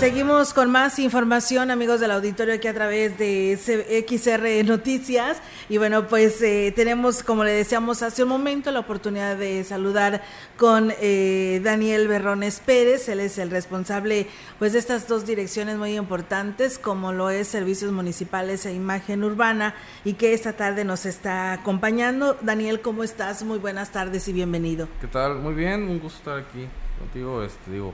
Seguimos con más información, amigos del auditorio, aquí a través de XR Noticias. Y bueno, pues eh, tenemos, como le decíamos hace un momento, la oportunidad de saludar con eh, Daniel Berrones Pérez. Él es el responsable pues, de estas dos direcciones muy importantes, como lo es Servicios Municipales e Imagen Urbana, y que esta tarde nos está acompañando. Daniel, ¿cómo estás? Muy buenas tardes y bienvenido. ¿Qué tal? Muy bien, un gusto estar aquí contigo. Este, digo,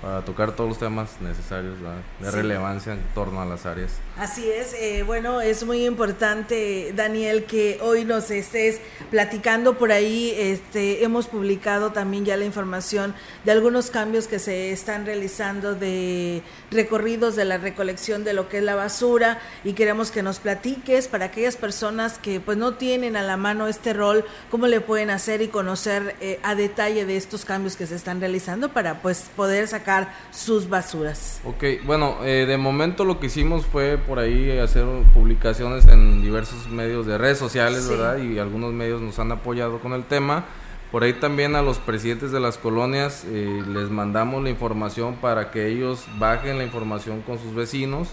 para tocar todos los temas necesarios de relevancia en torno a las áreas. Así es, eh, bueno, es muy importante, Daniel, que hoy nos estés platicando por ahí. Este, hemos publicado también ya la información de algunos cambios que se están realizando de recorridos de la recolección de lo que es la basura y queremos que nos platiques para aquellas personas que pues no tienen a la mano este rol, cómo le pueden hacer y conocer eh, a detalle de estos cambios que se están realizando para pues poder sacar sus basuras. Ok, bueno, eh, de momento lo que hicimos fue por ahí hacer publicaciones en diversos medios de redes sociales, ¿verdad? Y algunos medios nos han apoyado con el tema. Por ahí también a los presidentes de las colonias eh, les mandamos la información para que ellos bajen la información con sus vecinos.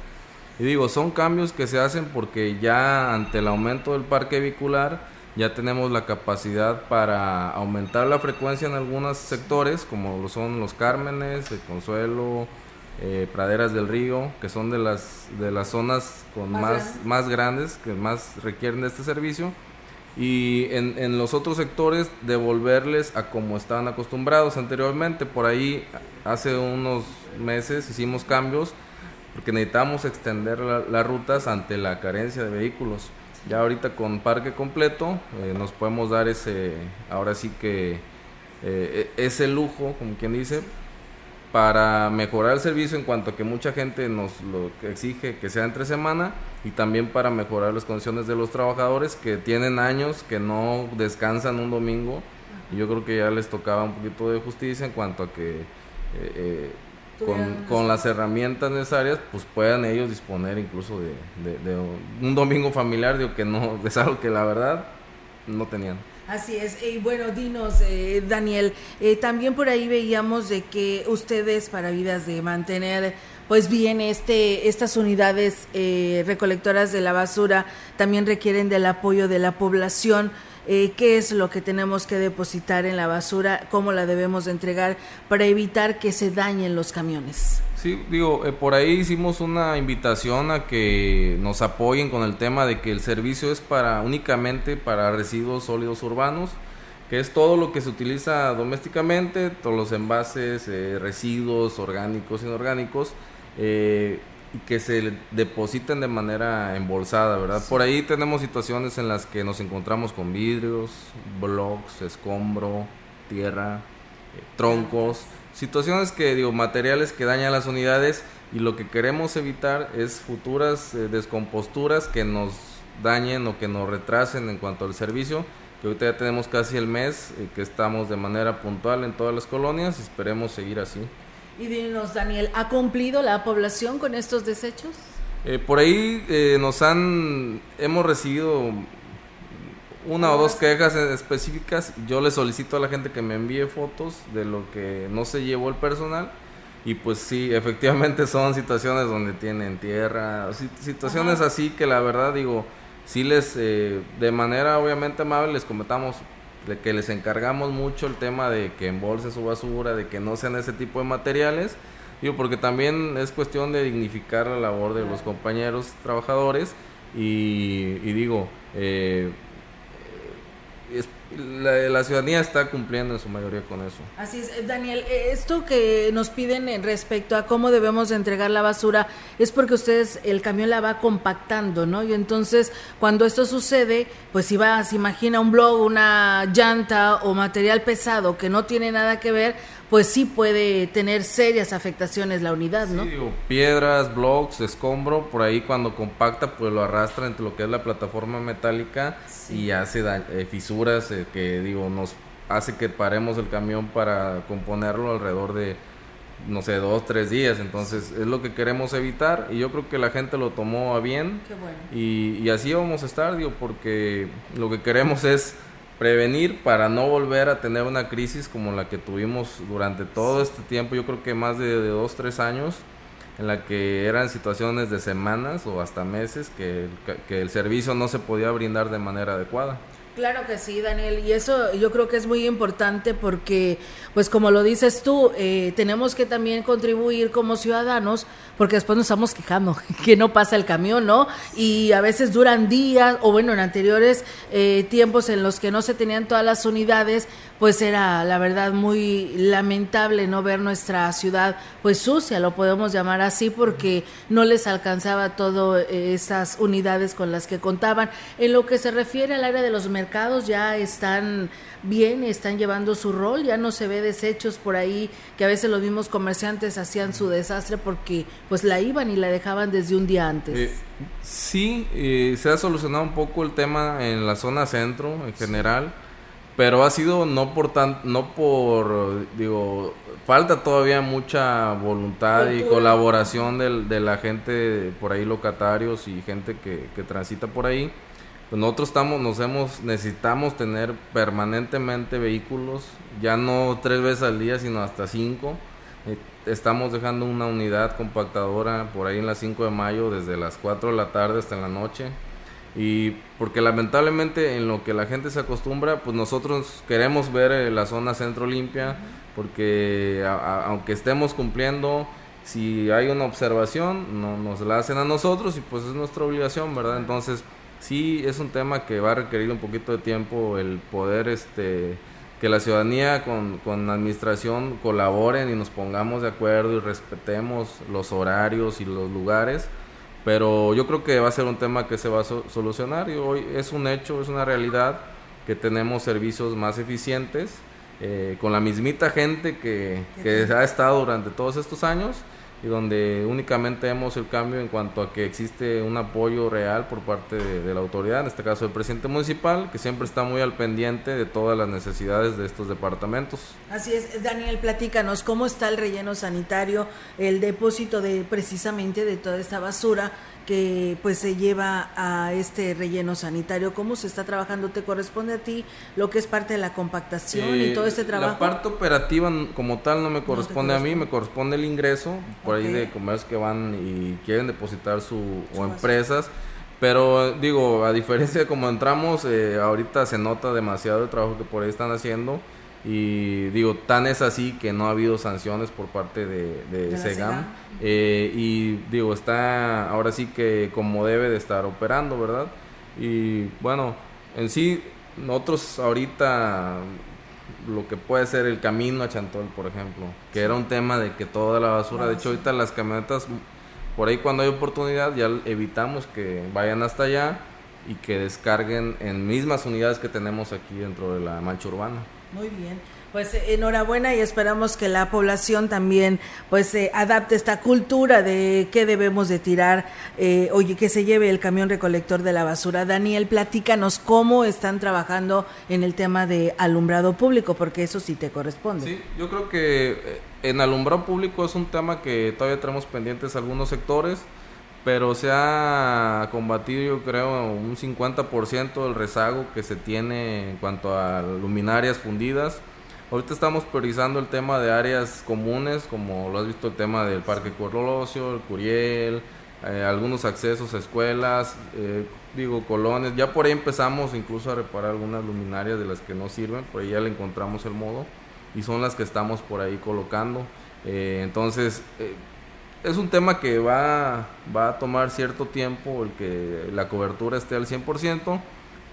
Y digo, son cambios que se hacen porque ya ante el aumento del parque vehicular, ya tenemos la capacidad para aumentar la frecuencia en algunos sectores, como lo son los Cármenes, el Consuelo, eh, Praderas del Río, que son de las, de las zonas con más, más, grandes, que más requieren de este servicio. Y en, en los otros sectores devolverles a como estaban acostumbrados anteriormente. Por ahí hace unos meses hicimos cambios porque necesitamos extender las rutas ante la carencia de vehículos. Ya ahorita con parque completo eh, nos podemos dar ese, ahora sí que eh, e, ese lujo, como quien dice, para mejorar el servicio en cuanto a que mucha gente nos lo exige que sea entre semana y también para mejorar las condiciones de los trabajadores que tienen años que no descansan un domingo. Y yo creo que ya les tocaba un poquito de justicia en cuanto a que eh, con, las herramientas necesarias, pues puedan ellos disponer incluso de, un domingo familiar, digo que no, es algo que la verdad no tenían. Así es, y bueno, dinos, eh, Daniel, eh, también por ahí veíamos de que ustedes para vidas de mantener pues bien este estas unidades eh, recolectoras de la basura también requieren del apoyo de la población. Eh, qué es lo que tenemos que depositar en la basura, cómo la debemos de entregar para evitar que se dañen los camiones. Sí, digo, eh, por ahí hicimos una invitación a que nos apoyen con el tema de que el servicio es para únicamente para residuos sólidos urbanos, que es todo lo que se utiliza domésticamente, todos los envases, eh, residuos orgánicos, inorgánicos, eh, que se depositen de manera embolsada, ¿verdad? Por ahí tenemos situaciones en las que nos encontramos con vidrios, blocks, escombro, tierra, eh, troncos, situaciones que, digo, materiales que dañan las unidades y lo que queremos evitar es futuras eh, descomposturas que nos dañen o que nos retrasen en cuanto al servicio, que ahorita ya tenemos casi el mes eh, que estamos de manera puntual en todas las colonias y esperemos seguir así. Y dinos, Daniel, ¿ha cumplido la población con estos desechos? Eh, por ahí eh, nos han, hemos recibido una o dos quejas específicas. Yo le solicito a la gente que me envíe fotos de lo que no se llevó el personal. Y pues sí, efectivamente son situaciones donde tienen tierra, situaciones así que la verdad digo, sí les, eh, de manera obviamente amable les comentamos de que les encargamos mucho el tema de que embolsen su basura, de que no sean ese tipo de materiales, digo, porque también es cuestión de dignificar la labor de los compañeros trabajadores y, digo, eh, la, ciudadanía está cumpliendo en su mayoría con eso. Así es, eh, Daniel, eh, esto que nos piden en respecto a cómo debemos entregar la basura es porque ustedes, el camión la va compactando, ¿no? Y entonces, cuando esto sucede, pues si va, se imagina un blog, una llanta o material pesado que no tiene nada que ver, pues sí puede tener serias afectaciones la unidad, ¿no? Sí, digo, piedras, blocks, escombro, por ahí cuando compacta, pues lo arrastra entre lo que es la plataforma metálica y hace eh, fisuras eh, que, digo, nos hace que paremos el camión para componerlo alrededor de no sé, dos, tres días. Entonces es lo que queremos evitar y yo creo que la gente lo tomó a bien. y, y, así vamos a estar, digo, porque lo que queremos es prevenir para no volver a tener una crisis como la que tuvimos durante todo este tiempo, yo creo que más de, dos, tres años, en la que eran situaciones de semanas o hasta meses que, que el servicio no se podía brindar de manera adecuada. Claro que sí, Daniel, y eso yo creo que es muy importante porque, pues como lo dices tú, eh, tenemos que también contribuir como ciudadanos porque después nos estamos quejando que no pasa el camión, ¿no? Y a veces duran días, o bueno, en anteriores eh, tiempos en los que no se tenían todas las unidades, pues era la verdad muy lamentable no ver nuestra ciudad pues sucia, lo podemos llamar así, porque no les alcanzaba todas eh, esas unidades con las que contaban. En lo que se refiere al área de los mercados, ya están bien, están llevando su rol, ya no se ve desechos por ahí, que a veces los mismos comerciantes hacían su desastre porque pues la iban y la dejaban desde un día antes. Eh, sí, eh, se ha solucionado un poco el tema en la zona centro en general pero ha sido no por tan, no por, digo, falta todavía mucha voluntad y colaboración del, de la gente por ahí, locatarios y gente que, que transita por ahí. Pues nosotros estamos, nos hemos, necesitamos tener permanentemente vehículos, ya no tres veces al día, sino hasta cinco. Eh, estamos dejando una unidad compactadora por ahí en las 5 de mayo, desde las 4 de la tarde hasta en la noche y porque lamentablemente en lo que la gente se acostumbra, pues nosotros queremos ver eh, la zona centro limpia, porque aunque estemos cumpliendo, si hay una observación, no, nos la hacen a nosotros y pues es nuestra obligación, ¿verdad? Entonces, sí es un tema que va a requerir un poquito de tiempo el poder, este, que la ciudadanía con, con administración colaboren y nos pongamos de acuerdo y respetemos los horarios y los lugares pero yo creo que va a ser un tema que se va a solucionar y hoy es un hecho, es una realidad que tenemos servicios más eficientes eh, con la mismita gente que, que ha estado durante todos estos años y donde únicamente vemos el cambio en cuanto a que existe un apoyo real por parte de, la autoridad, en este caso el presidente municipal, que siempre está muy al pendiente de todas las necesidades de estos departamentos. Así es, Daniel, platícanos cómo está el relleno sanitario, el depósito de precisamente de toda esta basura que pues se lleva a este relleno sanitario. ¿Cómo se está trabajando? ¿Te corresponde a ti lo que es parte de la compactación y todo este trabajo? La parte operativa como tal no me corresponde, a mí, me corresponde el ingreso por ahí de comercios que van y quieren depositar su o empresas. Pero digo, a diferencia de cómo entramos, eh, ahorita se nota demasiado el trabajo que por ahí están haciendo. Y digo, tan es así que no ha habido sanciones por parte de, de, Segam. Eh, y digo, está ahora sí que como debe de estar operando, ¿verdad? Y bueno, en sí, nosotros ahorita lo que puede ser el camino a Chantol, por ejemplo, que era un tema de que toda la basura, de hecho ahorita las camionetas, por ahí cuando hay oportunidad ya evitamos que vayan hasta allá y que descarguen en mismas unidades que tenemos aquí dentro de la mancha urbana. Muy bien. Pues eh, enhorabuena y esperamos que la población también pues eh, adapte esta cultura de qué debemos de tirar, eh, oye, que se lleve el camión recolector de la basura. Daniel, platícanos cómo están trabajando en el tema de alumbrado público, porque eso sí te corresponde. Sí, yo creo que en alumbrado público es un tema que todavía tenemos pendientes algunos sectores pero se ha combatido yo creo un 50% del rezago que se tiene en cuanto a luminarias fundidas. Ahorita estamos priorizando el tema de áreas comunes, como lo has visto el tema del Parque Colosio, el Curiel, eh, algunos accesos a escuelas, eh, digo, colonias. Ya por ahí empezamos incluso a reparar algunas luminarias de las que no sirven, por ahí ya le encontramos el modo y son las que estamos por ahí colocando. Eh, entonces, es un tema que va, va a tomar cierto tiempo el que la cobertura esté al 100%,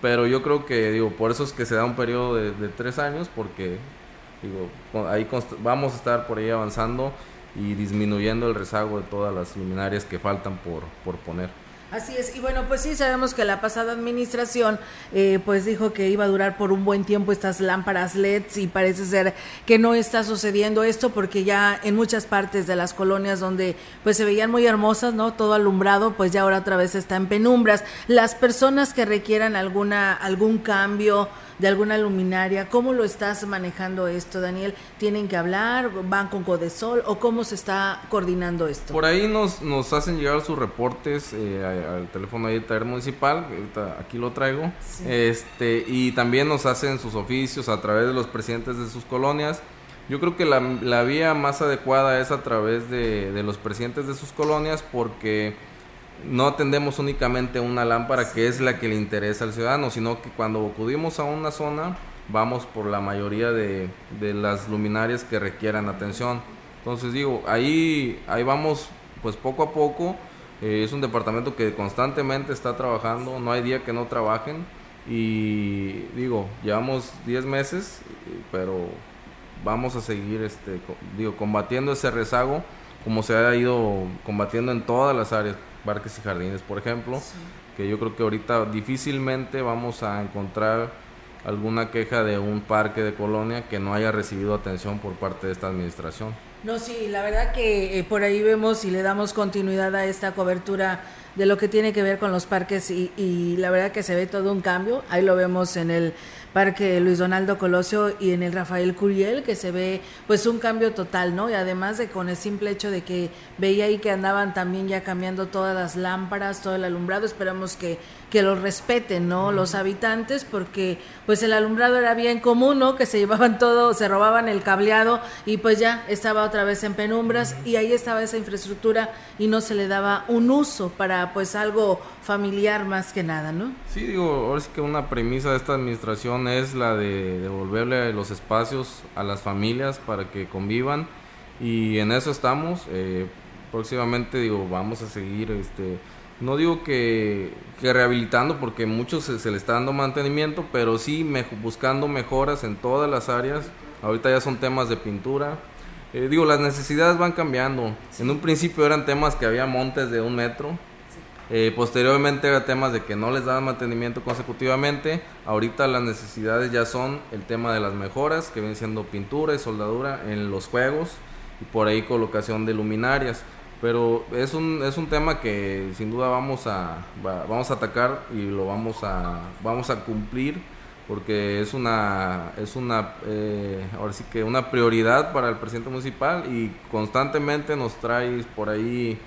pero yo creo que, digo, por eso es que se da un periodo de, de tres años, porque, digo, ahí vamos a estar por ahí avanzando y disminuyendo el rezago de todas las luminarias que faltan por, por poner. Así es, y bueno, pues sí sabemos que la pasada administración eh, pues dijo que iba a durar por un buen tiempo estas lámparas LEDs y parece ser que no está sucediendo esto porque ya en muchas partes de las colonias donde pues se veían muy hermosas, ¿no? Todo alumbrado, pues ya ahora otra vez está en penumbras. Las personas que requieran alguna algún cambio de alguna luminaria. ¿Cómo lo estás manejando esto, Daniel? ¿Tienen que hablar? ¿Van con Codesol? ¿O cómo se está coordinando esto? Por ahí nos, nos hacen llegar sus reportes eh, al teléfono del taller municipal, aquí lo traigo, este y también nos hacen sus oficios a través de los presidentes de sus colonias. Yo creo que la, la vía más adecuada es a través de, de los presidentes de sus colonias porque no atendemos únicamente una lámpara que es la que le interesa al ciudadano, sino que cuando acudimos a una zona vamos por la mayoría de, las luminarias que requieran atención. Entonces digo, ahí, ahí vamos pues poco a poco. Eh, es un departamento que constantemente está trabajando, no hay día que no trabajen. Y digo, llevamos 10 meses, pero vamos a seguir este, digo, combatiendo ese rezago como se ha ido combatiendo en todas las áreas parques y jardines, por ejemplo, que yo creo que ahorita difícilmente vamos a encontrar alguna queja de un parque de colonia que no haya recibido atención por parte de esta administración. No, sí, la verdad que eh, por ahí vemos y le damos continuidad a esta cobertura de lo que tiene que ver con los parques y, y la verdad que se ve todo un cambio. Ahí lo vemos en el Parque Luis Donaldo Colosio y en el Rafael Curiel, que se ve pues un cambio total, ¿no? Y además de con el simple hecho de que veía ahí que andaban también ya cambiando todas las lámparas, todo el alumbrado, esperamos que, que lo respeten, ¿no? Los habitantes, porque pues el alumbrado era bien común, ¿no? Que se llevaban todo, se robaban el cableado y pues ya estaba otra vez en penumbras y ahí estaba esa infraestructura y no se le daba un uso para pues algo familiar más que nada, ¿no? Sí, digo, ahora sí que una premisa de esta administración es la de devolverle los espacios a las familias para que convivan y en eso estamos. Eh, próximamente, digo, vamos a seguir, este, no digo que, rehabilitando porque muchos se, le está dando mantenimiento, pero sí buscando mejoras en todas las áreas. Ahorita ya son temas de pintura. Eh, digo, las necesidades van cambiando. En un principio eran temas que había montes de un metro eh, posteriormente temas de que no les daban mantenimiento consecutivamente. Ahorita las necesidades ya son el tema de las mejoras, que viene siendo pintura y soldadura en los juegos y por ahí colocación de luminarias. Pero es un, es un tema que sin duda vamos a, vamos a atacar y lo vamos a, vamos a cumplir porque es una, es una, eh, ahora sí que una prioridad para el presidente municipal y constantemente nos trae por ahí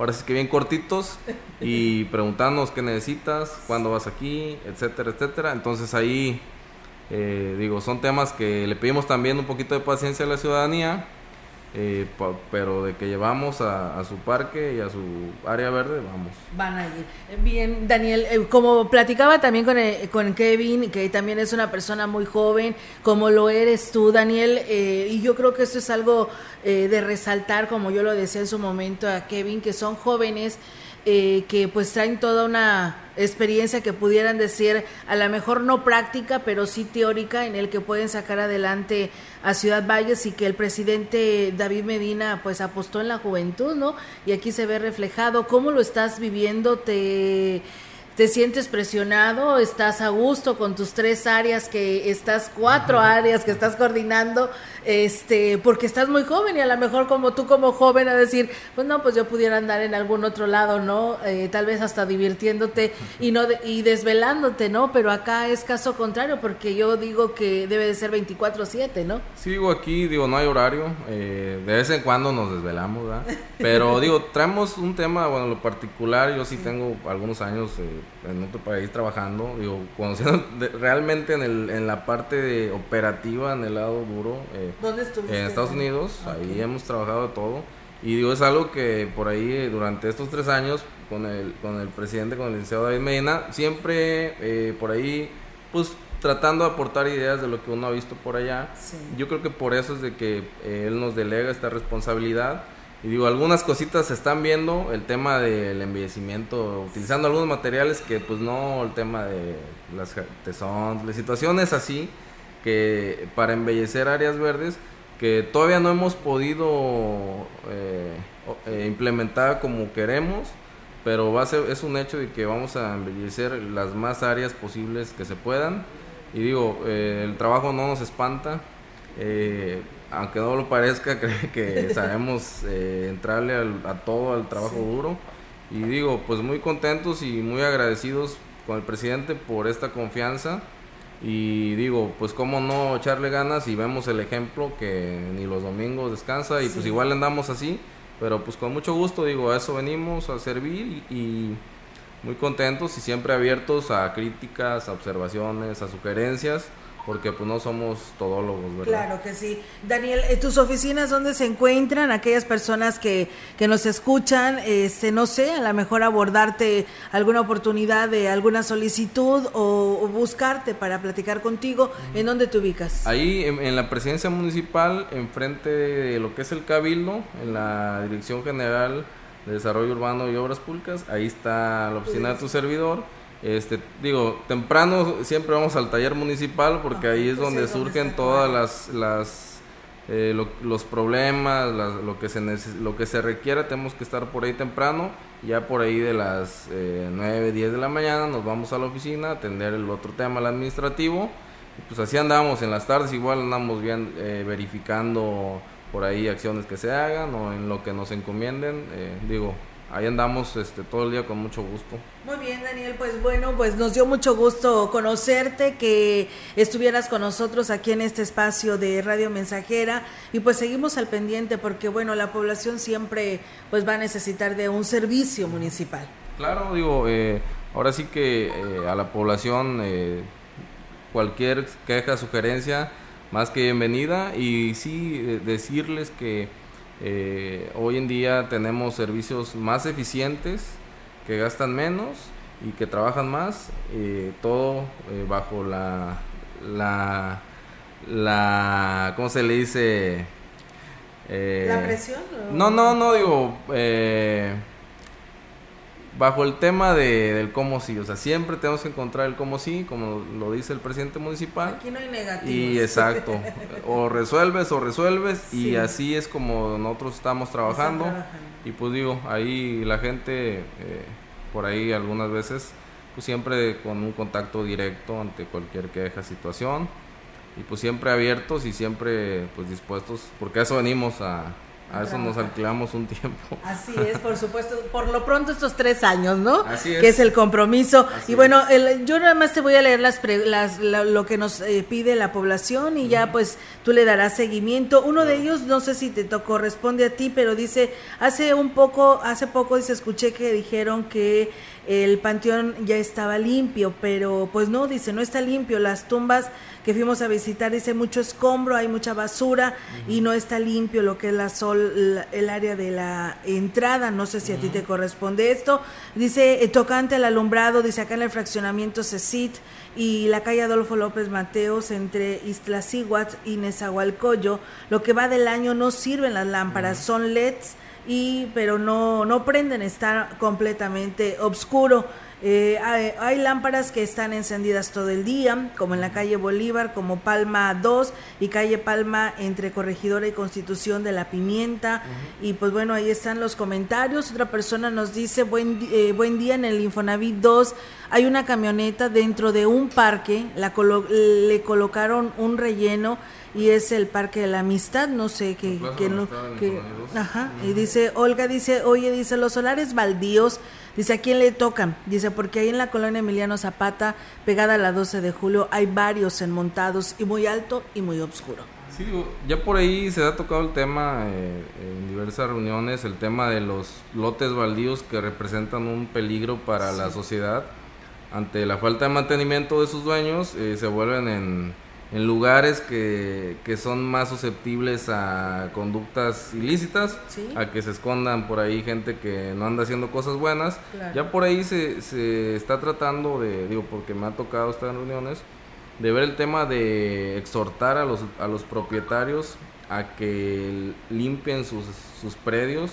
ahora sí que bien cortitos y preguntarnos qué necesitas, cuándo vas aquí, etcétera, etcétera. Entonces ahí, eh, digo, son temas que le pedimos también un poquito de paciencia a la ciudadanía eh, pero de que llevamos a, su parque y a su área verde, vamos. Van a ir. Bien, Daniel, eh, como platicaba también con, eh, con Kevin, que también es una persona muy joven, como lo eres tú, Daniel, y yo creo que esto es algo de resaltar, como yo lo decía en su momento a Kevin, que son jóvenes eh, que pues traen toda una experiencia que pudieran decir, a lo mejor no práctica, pero sí teórica, en el que pueden sacar adelante a Ciudad Valles y que el presidente David Medina pues apostó en la juventud, ¿no? Y aquí se ve reflejado. ¿Cómo lo estás viviendo? ¿Te te sientes presionado, estás a gusto con tus tres áreas que estás, cuatro áreas que estás coordinando, este, porque estás muy joven y a lo mejor como tú como joven a decir, pues no, pues yo pudiera andar en algún otro lado, ¿no? Eh, tal vez hasta divirtiéndote y no y desvelándote, ¿no? Pero acá es caso contrario porque yo digo que debe de ser 24/7, ¿no? Sí, digo aquí, digo, no hay horario, eh, de vez en cuando nos desvelamos, ¿verdad? Pero digo, traemos un tema, bueno, lo particular, yo sí, tengo algunos años eh, en otro país trabajando, digo, conociendo realmente en, el, en la parte de operativa, en el lado duro. ¿Dónde estuviste? En Estados Unidos, ahí hemos trabajado todo. Y digo, es algo que por ahí durante estos tres años con el, con el presidente, con el licenciado David Medina, siempre eh, por ahí, pues tratando de aportar ideas de lo que uno ha visto por allá. Yo creo que por eso es de que eh, él nos delega esta responsabilidad. Y digo, algunas cositas se están viendo, el tema del embellecimiento, utilizando algunos materiales que pues no, el tema de las tesón, las situaciones así, que para embellecer áreas verdes, que todavía no hemos podido eh, eh, implementar como queremos, pero va a ser, es un hecho de que vamos a embellecer las más áreas posibles que se puedan. Y digo, eh, el trabajo no nos espanta, aunque no lo parezca, creo que sabemos entrarle a todo, al trabajo duro. Y digo, pues muy contentos y muy agradecidos con el presidente por esta confianza. Y digo, pues cómo no echarle ganas y vemos el ejemplo que ni los domingos descansa y pues igual andamos así, pero pues con mucho gusto, digo, a eso venimos a servir y muy contentos y siempre abiertos a críticas, a observaciones, a sugerencias porque pues no somos todólogos, ¿verdad? Claro que sí. Daniel, eh, ¿tus oficinas dónde se encuentran? Aquellas personas que, que nos escuchan, este, no sé, a lo mejor abordarte alguna oportunidad de alguna solicitud o, buscarte para platicar contigo, ¿en dónde te ubicas? Ahí en, la presidencia municipal, enfrente de lo que es el Cabildo, en la Dirección General de Desarrollo Urbano y Obras Públicas, ahí está la oficina de tu servidor este, digo, temprano siempre vamos al taller municipal porque ahí es donde surgen todas las, las eh, los problemas, lo que se lo que se requiera, tenemos que estar por ahí temprano, ya por ahí de las eh, 9, 10 de la mañana nos vamos a la oficina a atender el otro tema, el administrativo, pues así andamos en las tardes, igual andamos bien eh, verificando por ahí acciones que se hagan o en lo que nos encomienden, eh, digo, ahí andamos este todo el día con mucho gusto. Muy bien, Daniel, pues bueno, pues nos dio mucho gusto conocerte, que estuvieras con nosotros aquí en este espacio de Radio Mensajera y pues seguimos al pendiente porque bueno, la población siempre pues va a necesitar de un servicio municipal. Claro, digo, eh, ahora sí que eh, a la población eh, cualquier queja, sugerencia, más que bienvenida y sí decirles que eh, hoy en día tenemos servicios más eficientes, que gastan menos y que trabajan más, eh, todo eh, bajo la, la, la, ¿cómo se le dice? ¿La presión? No, no, no, digo, bajo el tema de, del cómo sí, o sea, siempre tenemos que encontrar el cómo sí, como lo dice el presidente municipal. Aquí no hay negativos. Y exacto, o resuelves o resuelves y así es como nosotros estamos trabajando. Y pues digo, ahí la gente, eh, por ahí algunas veces, pues siempre con un contacto directo ante cualquier queja, situación. Y pues siempre abiertos y siempre pues dispuestos, porque a eso venimos a, a eso nos alquilamos un tiempo. Así es, por supuesto. Por lo pronto estos tres años, ¿no? Así es. Que es el compromiso. y bueno, yo nada más te voy a leer las, las lo que nos eh, pide la población y ya pues tú le darás seguimiento. Uno de ellos, no sé si te corresponde a ti, pero dice, hace un poco, hace poco dice, escuché que dijeron que el panteón ya estaba limpio, pero pues no, dice, no está limpio. Las tumbas que fuimos a visitar, dice, mucho escombro, hay mucha basura y no está limpio lo que es la sol, el área de la entrada. No sé si a ti te corresponde esto. Dice, eh, tocante al alumbrado, dice acá en el fraccionamiento CECIT y la calle Adolfo López Mateos entre Iztaccíhuatl y Nezahualcóyotl, lo que va del año no sirven las lámparas, son LEDs y pero no, no prenden, está completamente oscuro. Eh, hay, lámparas que están encendidas todo el día, como en la calle Bolívar, como Palma 2 y calle Palma entre Corregidora y Constitución de la Pimienta. Y pues bueno, ahí están los comentarios. Otra persona nos dice, buen, eh, buen día en el Infonavit 2. Hay una camioneta dentro de un parque, la le colocaron un relleno y es el Parque de la Amistad, no sé qué, que, no, que ajá, y dice, Olga dice, oye, dice, los solares baldíos, dice, ¿a quién le tocan? Dice, porque ahí en la colonia Emiliano Zapata, pegada a la 12 de julio, hay varios enmontados y muy alto y muy oscuro. Sí, ya por ahí se ha tocado el tema eh, en diversas reuniones, el tema de los lotes baldíos que representan un peligro para la sociedad. Ante la falta de mantenimiento de sus dueños, eh, se vuelven en en lugares que, que, son más susceptibles a conductas ilícitas, a que se escondan por ahí gente que no anda haciendo cosas buenas. Ya por ahí se, se está tratando de, digo, porque me ha tocado estar en reuniones, de ver el tema de exhortar a los, a los propietarios a que limpien sus, sus predios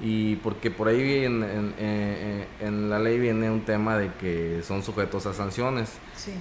y porque por ahí en, en, en, la ley viene un tema de que son sujetos a sanciones.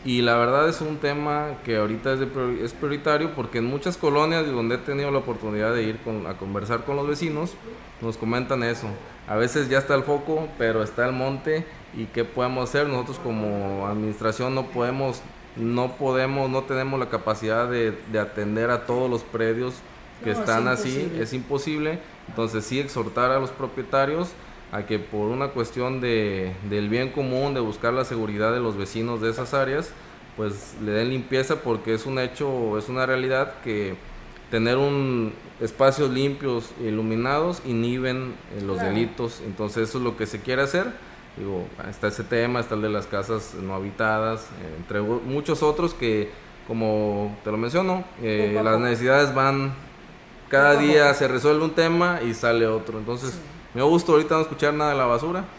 Y la verdad es un tema que ahorita es, es prioritario porque en muchas colonias donde he tenido la oportunidad de ir a conversar con los vecinos, nos comentan eso. A veces ya está el foco, pero está el monte y qué podemos hacer. Nosotros como administración no podemos, no podemos, no tenemos la capacidad de, de atender a todos los predios que están así, es imposible entonces sí exhortar a los propietarios a que por una cuestión de, del bien común, de buscar la seguridad de los vecinos de esas áreas, pues le den limpieza porque es un hecho, es una realidad que tener un espacios limpios e iluminados inhiben eh, los delitos, entonces eso es lo que se quiere hacer. Digo, está ese tema, está el de las casas no habitadas, eh, entre muchos otros que, como te lo menciono, eh, las necesidades van, cada día se resuelve un tema y sale otro. Entonces, me gusta ahorita no escuchar nada de la basura.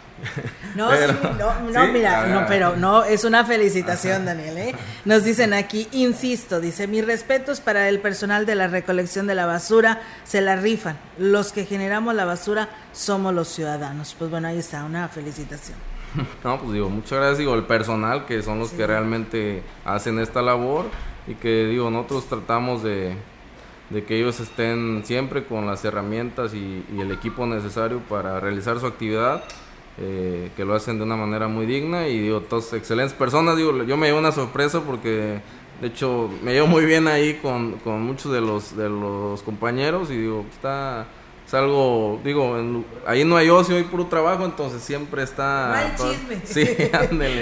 No, no, no mira, no, pero no, es una felicitación, Daniel. ¿eh? Nos dicen aquí, insisto, dice, mis respetos para el personal de la recolección de la basura, se la rifan. Los que generamos la basura somos los ciudadanos. Pues bueno, ahí está, una felicitación. No, pues digo, muchas gracias, digo, el personal que son los que realmente hacen esta labor y que digo, nosotros tratamos de, de que ellos estén siempre con las herramientas y, el equipo necesario para realizar su actividad eh, que lo hacen de una manera muy digna y digo, todos excelentes personas, digo, yo me llevo una sorpresa porque de hecho me llevo muy bien ahí con, con muchos de los, de los compañeros y digo, está es algo, digo, ahí no hay ocio, hay puro trabajo, entonces siempre está... No hay chisme. Sí,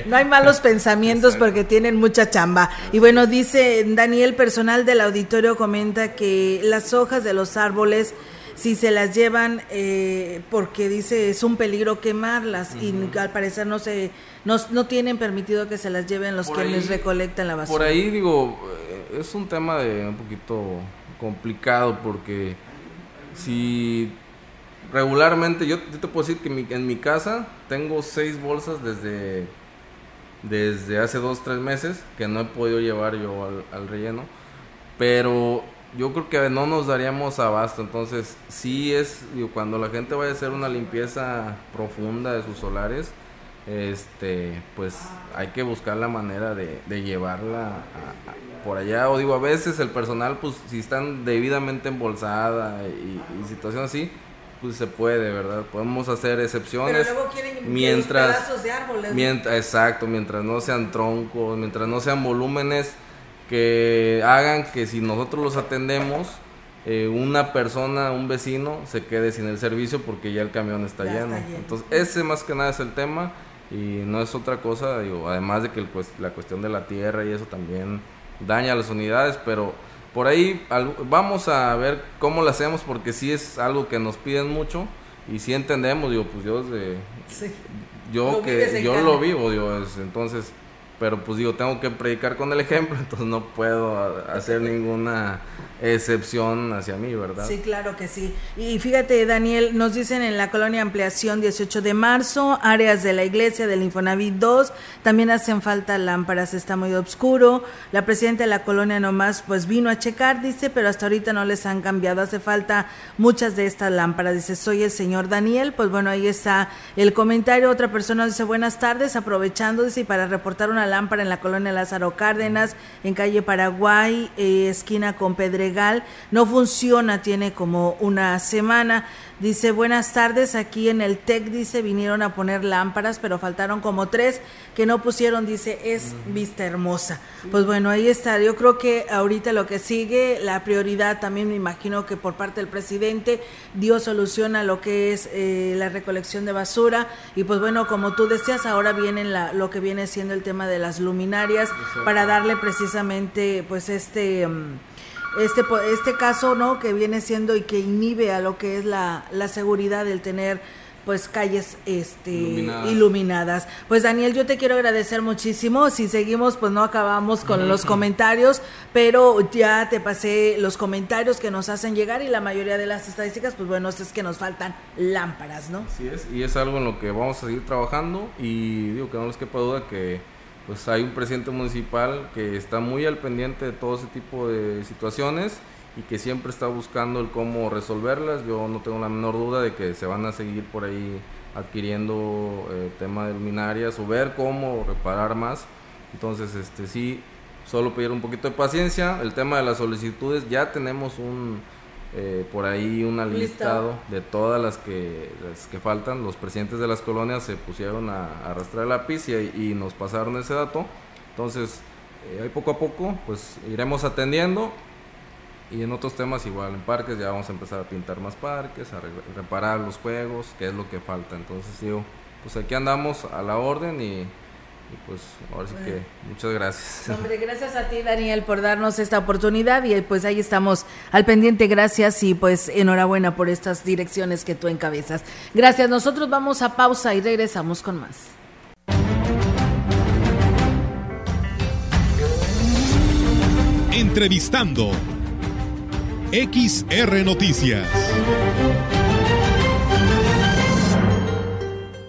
no hay malos pensamientos porque tienen mucha chamba. Y bueno, dice Daniel, personal del auditorio comenta que las hojas de los árboles si se las llevan eh, porque dice es un peligro quemarlas y al parecer no se no, no, tienen permitido que se las lleven los que les recolectan la basura. Por ahí digo, eh, es un tema de un poquito complicado porque si regularmente yo, te puedo decir que en mi casa tengo seis bolsas desde desde hace dos tres meses que no he podido llevar yo al, relleno pero yo creo que no nos daríamos abasto. Entonces, sí es, cuando la gente vaya a hacer una limpieza profunda de sus solares, este, pues hay que buscar la manera de, llevarla por allá. O digo, a veces el personal, pues si están debidamente embolsada y, y situación así, pues se puede, ¿verdad? Podemos hacer excepciones. Pero luego quieren mientras, pedazos de árboles. Mientras, exacto, mientras no sean troncos, mientras no sean volúmenes que hagan que si nosotros los atendemos, eh, una persona, un vecino, se quede sin el servicio porque ya el camión está, lleno. Entonces, ese más que nada es el tema y no es otra cosa, digo, además de que la cuestión de la tierra y eso también daña las unidades, pero por ahí vamos a ver cómo lo hacemos porque sí es algo que nos piden mucho y sí entendemos, digo, pues yo yo que yo lo vivo, digo, entonces pero pues digo, tengo que predicar con el ejemplo, entonces no puedo hacer ninguna excepción hacia mí, ¿verdad? Sí, claro que sí. Y fíjate, Daniel, nos dicen en la colonia Ampliación 18 de marzo, áreas de la iglesia del Infonavit 2, también hacen falta lámparas, está muy oscuro. La presidenta de la colonia nomás pues vino a checar, dice, pero hasta ahorita no les han cambiado, hace falta muchas de estas lámparas. Dice, soy el señor Daniel, pues bueno, ahí está el comentario. Otra persona dice, buenas tardes, aprovechando, y para reportar una lámpara en la colonia Lázaro Cárdenas, en calle Paraguay, eh, esquina con Pedregal no funciona, tiene como una semana. Dice, buenas tardes, aquí en el TEC, dice, vinieron a poner lámparas, pero faltaron como tres que no pusieron, dice, es vista hermosa. Pues bueno, ahí está. Yo creo que ahorita lo que sigue, la prioridad también me imagino que por parte del presidente dio solución a lo que es eh, la recolección de basura. Y pues bueno, como tú decías, ahora viene la, lo que viene siendo el tema de las luminarias para darle precisamente pues este... Mm, este, este caso, ¿no? Que viene siendo y que inhibe a lo que es la, la seguridad del tener pues calles este iluminadas. Pues Daniel, yo te quiero agradecer muchísimo. Si seguimos, pues no acabamos con los comentarios, pero ya te pasé los comentarios que nos hacen llegar y la mayoría de las estadísticas, pues bueno, es que nos faltan lámparas, ¿no? Así es, y es algo en lo que vamos a seguir trabajando y digo que no les quepa duda que pues hay un presidente municipal que está muy al pendiente de todo ese tipo de situaciones y que siempre está buscando el cómo resolverlas. Yo no tengo la menor duda de que se van a seguir por ahí adquiriendo eh, tema de luminarias o ver cómo reparar más. Entonces, este sí, solo pedir un poquito de paciencia. El tema de las solicitudes, ya tenemos un eh, por ahí un listado de todas las que, las que faltan. Los presidentes de las colonias se pusieron a, arrastrar el lápiz y, nos pasaron ese dato. Entonces, eh, ahí poco a poco, pues iremos atendiendo. Y en otros temas igual, en parques ya vamos a empezar a pintar más parques, a reparar los juegos, que es lo que falta. Entonces digo, pues aquí andamos a la orden y, pues ahora sí que muchas gracias. Hombre, gracias a ti Daniel por darnos esta oportunidad y pues ahí estamos al pendiente, gracias y pues enhorabuena por estas direcciones que tú encabezas. Gracias, nosotros vamos a pausa y regresamos con más. Entrevistando XR Noticias.